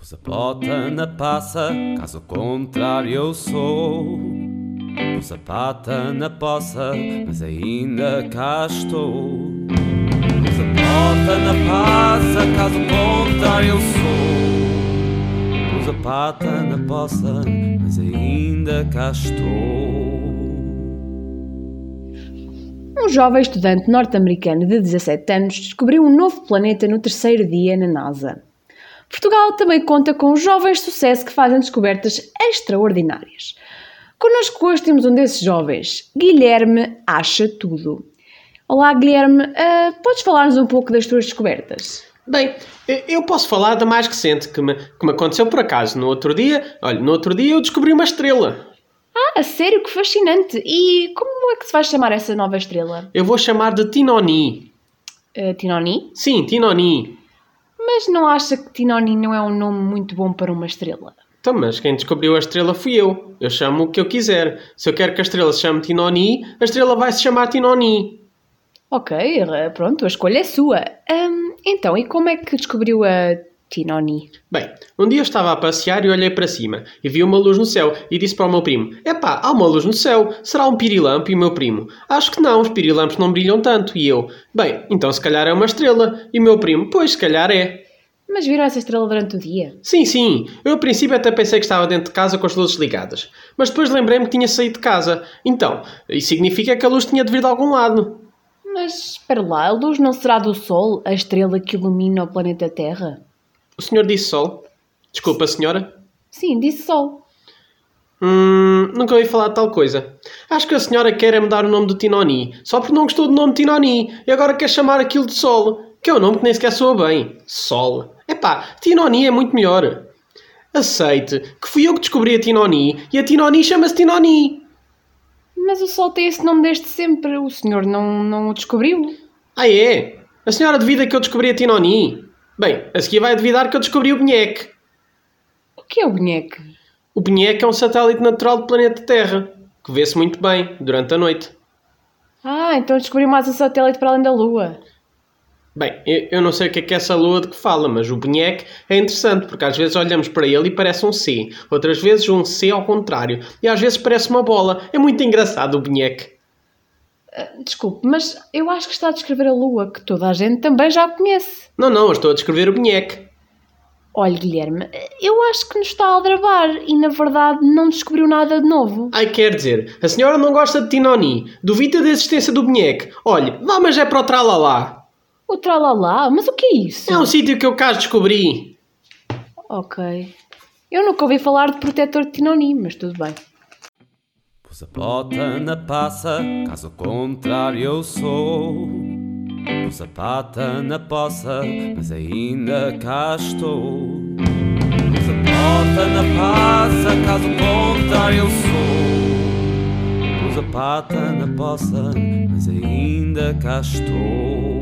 Pus a bota na passa, caso contrário eu sou. Pus a na poça, mas ainda cá estou. Pus a na passa, caso contrário eu sou. Pus a na poça, mas ainda cá estou. Um jovem estudante norte-americano de 17 anos descobriu um novo planeta no terceiro dia na NASA. Portugal também conta com jovens de sucesso que fazem descobertas extraordinárias. Connosco hoje temos um desses jovens, Guilherme Acha Tudo. Olá, Guilherme, uh, podes falar-nos um pouco das tuas descobertas? Bem, eu posso falar da mais recente que me, que me aconteceu por acaso. No outro dia, olha, no outro dia eu descobri uma estrela. Ah, a sério? Que fascinante! E como é que se vai chamar essa nova estrela? Eu vou chamar de Tinoni. Uh, Tinoni? Sim, Tinoni. Mas não acha que Tinoni não é um nome muito bom para uma estrela? Então, mas quem descobriu a estrela fui eu. Eu chamo o que eu quiser. Se eu quero que a estrela se chame Tinoni, a estrela vai se chamar Tinoni. Ok, pronto, a escolha é sua. Hum, então, e como é que descobriu a Tinoni? Bem, um dia eu estava a passear e olhei para cima e vi uma luz no céu e disse para o meu primo: Epá, há uma luz no céu, será um pirilampo? E o meu primo: Acho que não, os pirilampos não brilham tanto. E eu: Bem, então se calhar é uma estrela. E o meu primo: Pois, se calhar é. Mas viram essa estrela durante o dia? Sim, sim. Eu a princípio até pensei que estava dentro de casa com as luzes ligadas. Mas depois lembrei-me que tinha saído de casa. Então, isso significa que a luz tinha de vir de algum lado. Mas espera lá, a luz não será do Sol, a estrela que ilumina o planeta Terra? O senhor disse Sol? Desculpa, senhora? Sim, disse Sol. Hum, nunca ouvi falar de tal coisa. Acho que a senhora quer é mudar o nome do Tinoni, só porque não gostou do nome Tinoni e agora quer chamar aquilo de Sol, que é um nome que nem sequer soa bem. Sol. Epá, Tinoni é muito melhor. Aceite que fui eu que descobri a Tinoni e a Tinoni chama-se Tinoni. Mas o Sol tem esse nome desde sempre. O senhor não, não o descobriu? Ah, é? A senhora duvida que eu descobri a Tinoni? Bem, a seguir vai duvidar que eu descobri o Benhec. O que é o Benhec? O Benhec é um satélite natural do planeta Terra, que vê-se muito bem durante a noite. Ah, então descobriu mais um satélite para além da Lua. Bem, eu não sei o que é que é essa lua de que fala, mas o Benhec é interessante, porque às vezes olhamos para ele e parece um C, outras vezes um C ao contrário, e às vezes parece uma bola. É muito engraçado o Benhec. Uh, desculpe, mas eu acho que está a descrever a lua, que toda a gente também já conhece. Não, não, eu estou a descrever o Benhec. Olha, Guilherme, eu acho que nos está a aldrabar e, na verdade, não descobriu nada de novo. Ai, quer dizer, a senhora não gosta de Tinoni, duvida da existência do Benhec. Olhe, vá, mas é para o tralalá. O tralalá? Mas o que é isso? É um sítio que eu cá descobri. Ok. Eu nunca ouvi falar de protetor de Tinoni, mas tudo bem. Pus a bota na passa, caso contrário eu sou. Pus a pata na poça, mas ainda cá estou. Pus a bota na passa, caso contrário eu sou. Pus a pata na poça, mas ainda cá estou.